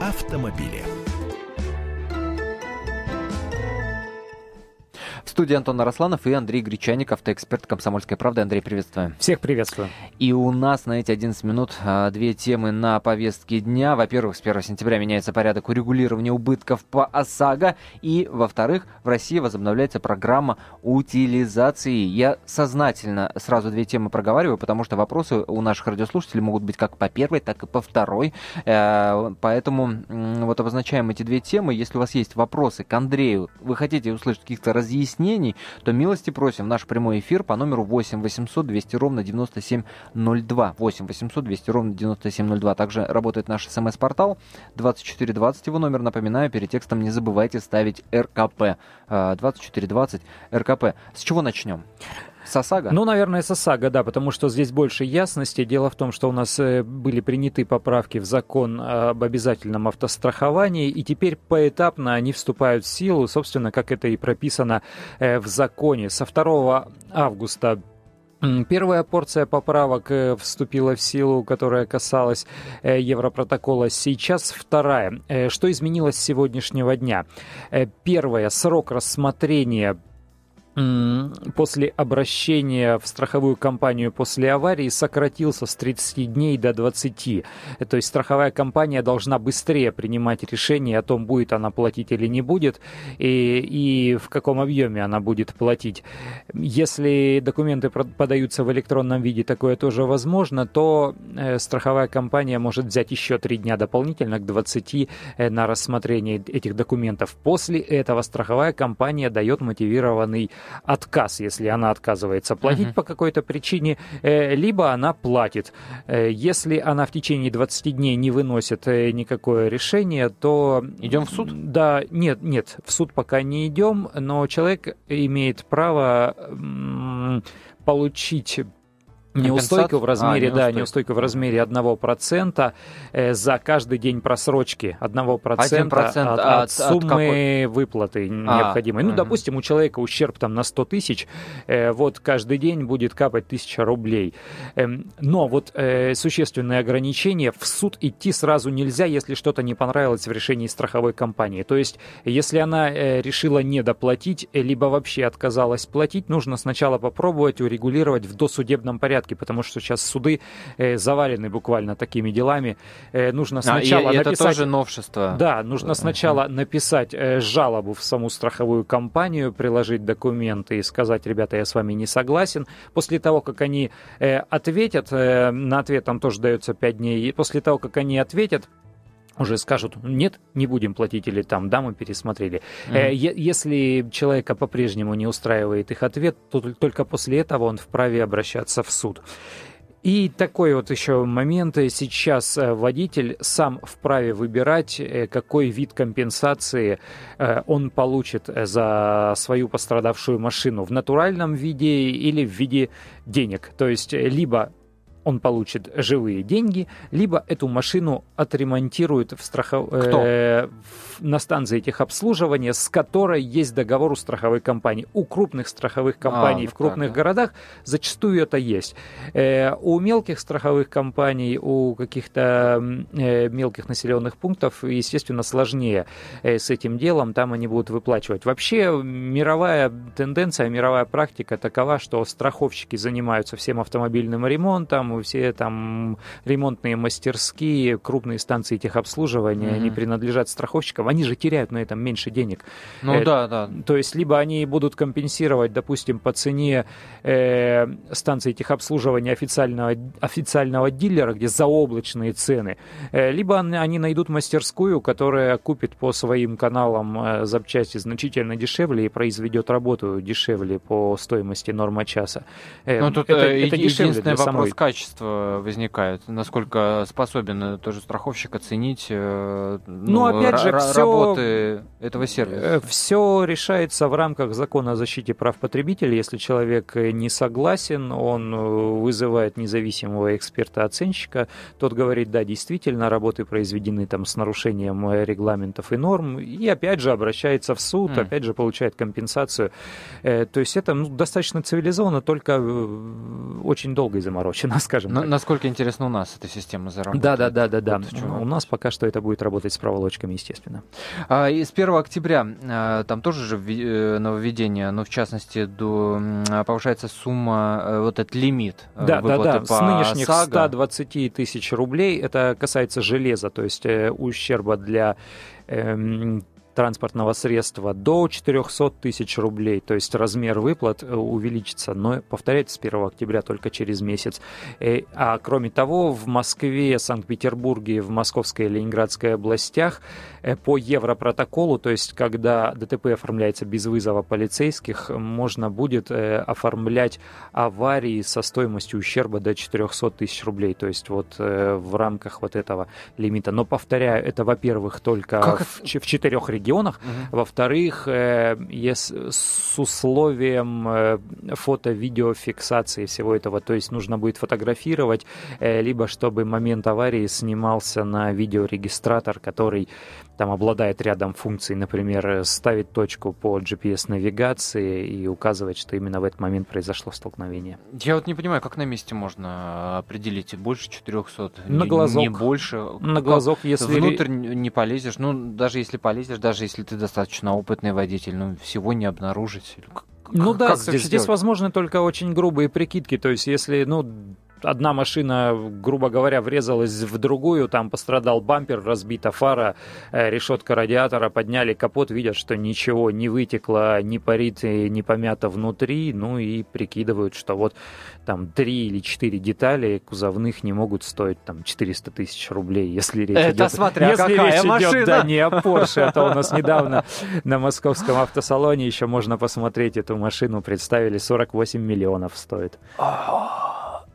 автомобили. Студии Антон Арасланов и Андрей Гречаник, автоэксперт «Комсомольской правды». Андрей, приветствую. Всех приветствую. И у нас на эти 11 минут а, две темы на повестке дня. Во-первых, с 1 сентября меняется порядок урегулирования убытков по ОСАГО. И, во-вторых, в России возобновляется программа утилизации. Я сознательно сразу две темы проговариваю, потому что вопросы у наших радиослушателей могут быть как по первой, так и по второй. Э, поэтому вот обозначаем эти две темы. Если у вас есть вопросы к Андрею, вы хотите услышать каких-то разъяснений, мнений, то милости просим в наш прямой эфир по номеру 8 800 200 ровно 9702. 8 800 200 ровно 9702. Также работает наш смс-портал 2420 его номер. Напоминаю, перед текстом не забывайте ставить РКП. 2420 РКП. С чего начнем? Сосага? Ну, наверное, Сосага, да, потому что здесь больше ясности. Дело в том, что у нас э, были приняты поправки в закон об обязательном автостраховании, и теперь поэтапно они вступают в силу, собственно, как это и прописано э, в законе. Со 2 августа Первая порция поправок э, вступила в силу, которая касалась Европротокола. Сейчас вторая. Что изменилось с сегодняшнего дня? Первое. Срок рассмотрения после обращения в страховую компанию после аварии сократился с 30 дней до 20. То есть страховая компания должна быстрее принимать решение о том, будет она платить или не будет, и, и в каком объеме она будет платить. Если документы подаются в электронном виде, такое тоже возможно, то э, страховая компания может взять еще 3 дня дополнительно к 20 э, на рассмотрение этих документов. После этого страховая компания дает мотивированный отказ, если она отказывается платить uh-huh. по какой-то причине, э, либо она платит. Э, если она в течение 20 дней не выносит э, никакое решение, то... Идем в суд? Да, нет, нет, в суд пока не идем, но человек имеет право получить Неустойка в размере, а, да, неустойка в размере 1% э, за каждый день просрочки 1%, 1 от, от, от суммы от выплаты а, необходимой. Ну, угу. допустим, у человека ущерб там на 100 тысяч, э, вот каждый день будет капать 1000 рублей. Э, но вот э, существенное ограничение, в суд идти сразу нельзя, если что-то не понравилось в решении страховой компании. То есть, если она решила не доплатить, либо вообще отказалась платить, нужно сначала попробовать урегулировать в досудебном порядке порядке, потому что сейчас суды э, завалены буквально такими делами. Э, нужно сначала а, и, и написать... это тоже новшество. Да, нужно сначала написать э, жалобу в саму страховую компанию, приложить документы и сказать, ребята, я с вами не согласен. После того, как они э, ответят, э, на ответ там тоже дается 5 дней, и после того, как они ответят, уже скажут, нет, не будем платить, или там, да, мы пересмотрели. Mm-hmm. Если человека по-прежнему не устраивает их ответ, то только после этого он вправе обращаться в суд. И такой вот еще момент. Сейчас э, водитель сам вправе выбирать, э, какой вид компенсации он получит за свою пострадавшую машину. В натуральном виде или в виде денег. То есть либо он получит живые деньги, либо эту машину отремонтируют в страхов... э, на станции техобслуживания, с которой есть договор у страховой компании. У крупных страховых а, компаний а, в крупных так, да. городах зачастую это есть. Э, у мелких страховых компаний, у каких-то э, мелких населенных пунктов, естественно, сложнее э, с этим делом, там они будут выплачивать. Вообще мировая тенденция, мировая практика такова, что страховщики занимаются всем автомобильным ремонтом, все там ремонтные мастерские, крупные станции техобслуживания, mm-hmm. они принадлежат страховщикам, они же теряют на этом меньше денег. Ну э, да, да. То есть либо они будут компенсировать, допустим, по цене э, станции техобслуживания официального, официального дилера, где заоблачные цены, э, либо они найдут мастерскую, которая купит по своим каналам э, запчасти значительно дешевле и произведет работу дешевле по стоимости норма часа. Э, ну тут это, э, это единственный вопрос самой... качества качество возникает? Насколько способен э, тоже страховщик оценить э, ну, ну, опять же, все, работы этого сервиса? Э, все решается в рамках закона о защите прав потребителей. Если человек не согласен, он вызывает независимого эксперта-оценщика. Тот говорит, да, действительно, работы произведены там с нарушением регламентов и норм. И опять же обращается в суд, mm. опять же получает компенсацию. То есть это ну, достаточно цивилизованно, только очень долго и заморочено, скажем Но, так. Насколько интересно у нас эта система заработает? Да, да, да, да, да. Вот у нас пока что это будет работать с проволочками, естественно. А, и с 1 октября а, там тоже же э, нововведение, но в частности до, повышается сумма, э, вот этот лимит э, да, выплаты да, да. С нынешних САГА. 120 тысяч рублей, это касается железа, то есть э, ущерба для э, транспортного средства до 400 тысяч рублей, то есть размер выплат э, увеличится, но повторяется с 1 октября только через месяц. Э, а кроме того, в Москве, Санкт-Петербурге, в Московской и Ленинградской областях э, по Европротоколу, то есть когда ДТП оформляется без вызова полицейских, можно будет оформлять аварии со стоимостью ущерба до 400 тысяч рублей, то есть вот в рамках вот этого лимита. Но повторяю, это, во-первых, только как в, в четырех регионах регионах. Угу. Во-вторых, э, с условием э, фото-видеофиксации всего этого, то есть нужно будет фотографировать, э, либо чтобы момент аварии снимался на видеорегистратор, который там обладает рядом функций, например, ставить точку по GPS-навигации и указывать, что именно в этот момент произошло столкновение. Я вот не понимаю, как на месте можно определить больше 400? На глазок. Не больше? На глазок, если... Внутрь не полезешь, ну, даже если полезешь, даже если ты достаточно опытный водитель, ну, всего не обнаружить. Ну как, да, как здесь, здесь возможны только очень грубые прикидки. То есть, если, ну, одна машина, грубо говоря, врезалась в другую, там пострадал бампер, разбита фара, э, решетка радиатора, подняли капот, видят, что ничего не вытекло, не парит и не помято внутри, ну и прикидывают, что вот там три или четыре детали кузовных не могут стоить там 400 тысяч рублей, если речь это идет... смотря если какая речь машина. идет, да, не о Porsche, это у нас недавно на московском автосалоне еще можно посмотреть эту машину, представили, 48 миллионов стоит.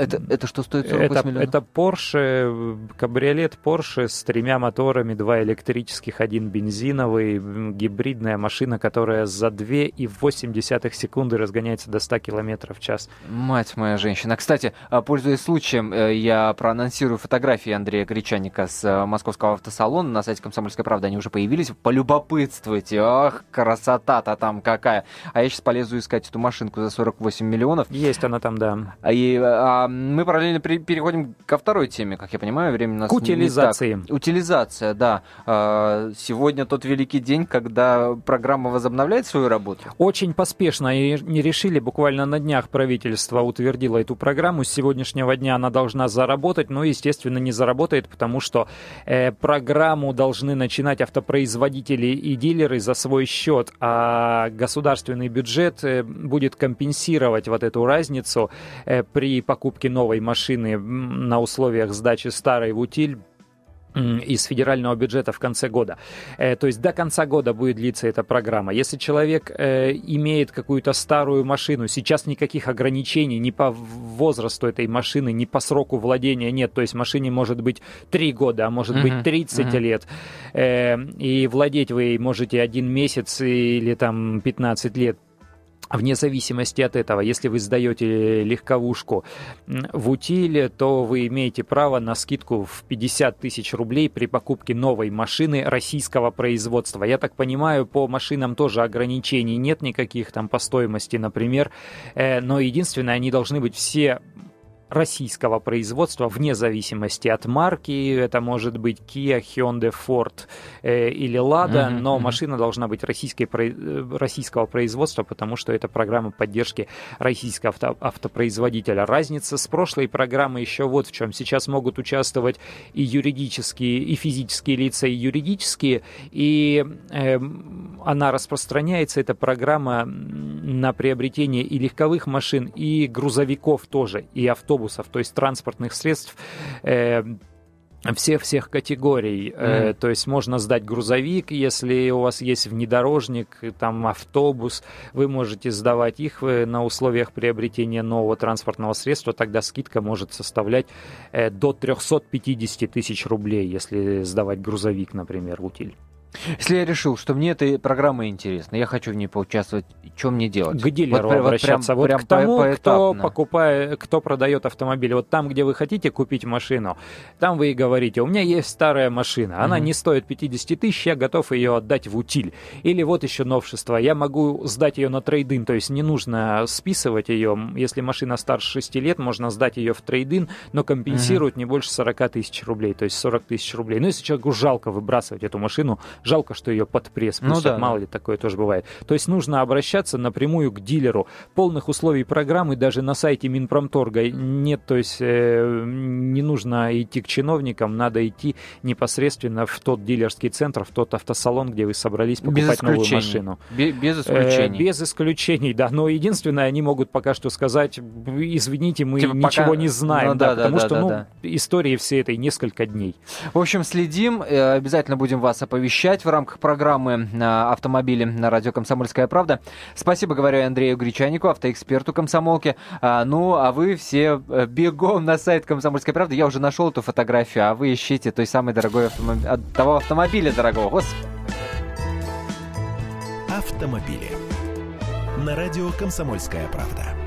Это, это что стоит 48 это, миллионов? Это Porsche, кабриолет Porsche с тремя моторами, два электрических, один бензиновый, гибридная машина, которая за 2,8 секунды разгоняется до 100 км в час. Мать моя женщина. Кстати, а, пользуясь случаем, э, я проанонсирую фотографии Андрея Гречаника с э, московского автосалона на сайте «Комсомольской правды». Они уже появились. Полюбопытствуйте. Ах, красота-то там какая. А я сейчас полезу искать эту машинку за 48 миллионов. Есть она там, да. И, а, мы параллельно переходим ко второй теме, как я понимаю, время у нас К утилизации. Утилизация, да. А, сегодня тот великий день, когда программа возобновляет свою работу. Очень поспешно и не решили, буквально на днях правительство утвердило эту программу. С сегодняшнего дня она должна заработать, но, естественно, не заработает, потому что э, программу должны начинать автопроизводители и дилеры за свой счет, а государственный бюджет э, будет компенсировать вот эту разницу э, при покупке покупки новой машины на условиях сдачи старой в утиль из федерального бюджета в конце года. Э, то есть до конца года будет длиться эта программа. Если человек э, имеет какую-то старую машину, сейчас никаких ограничений ни по возрасту этой машины, ни по сроку владения нет. То есть машине может быть 3 года, а может uh-huh, быть 30 uh-huh. лет. Э, и владеть вы можете один месяц или там 15 лет Вне зависимости от этого, если вы сдаете легковушку в утиле, то вы имеете право на скидку в 50 тысяч рублей при покупке новой машины российского производства. Я так понимаю, по машинам тоже ограничений нет никаких там по стоимости, например, э, но единственное, они должны быть все российского производства, вне зависимости от марки. Это может быть Kia, Hyundai, Ford э, или Lada, uh-huh, но машина должна быть российской, э, российского производства, потому что это программа поддержки российского авто, автопроизводителя. Разница с прошлой программой еще вот в чем. Сейчас могут участвовать и юридические, и физические лица, и юридические, и э, она распространяется, эта программа, на приобретение и легковых машин, и грузовиков тоже, и автобусов автобусов, то есть транспортных средств э, всех всех категорий. Mm. то есть можно сдать грузовик, если у вас есть внедорожник, там автобус, вы можете сдавать их э, на условиях приобретения нового транспортного средства, тогда скидка может составлять э, до 350 тысяч рублей, если сдавать грузовик, например, утиль. Если я решил, что мне эта программа интересна, я хочу в ней поучаствовать, что мне делать? К дилеру вот, обращаться. Вот, прям, вот прям к тому, по, кто покупает, кто продает автомобиль. Вот там, где вы хотите купить машину, там вы и говорите, у меня есть старая машина, она mm-hmm. не стоит 50 тысяч, я готов ее отдать в утиль. Или вот еще новшество, я могу сдать ее на трейдин, то есть не нужно списывать ее. Если машина старше 6 лет, можно сдать ее в трейдин, но компенсируют mm-hmm. не больше 40 тысяч рублей, то есть 40 тысяч рублей. Ну, если человеку жалко выбрасывать эту машину, Жалко, что ее под пресс пустят, ну, да, мало ли такое тоже бывает. То есть нужно обращаться напрямую к дилеру. Полных условий программы даже на сайте Минпромторга нет, то есть э, не нужно идти к чиновникам, надо идти непосредственно в тот дилерский центр, в тот автосалон, где вы собрались покупать новую машину. Без, без исключений. Э, без исключений, да. Но единственное, они могут пока что сказать, извините, мы типа ничего пока... не знаем, ну, да, да, потому да, что да, ну, да. истории всей этой несколько дней. В общем, следим, э, обязательно будем вас оповещать в рамках программы «Автомобили» на радио «Комсомольская правда». Спасибо, говорю Андрею Гречанику, автоэксперту комсомолки. А, ну, а вы все э, бегом на сайт «Комсомольской правды». Я уже нашел эту фотографию, а вы ищите той самой дорогой автомобиль, того автомобиля дорогого. Господи. Автомобили. На радио «Комсомольская правда».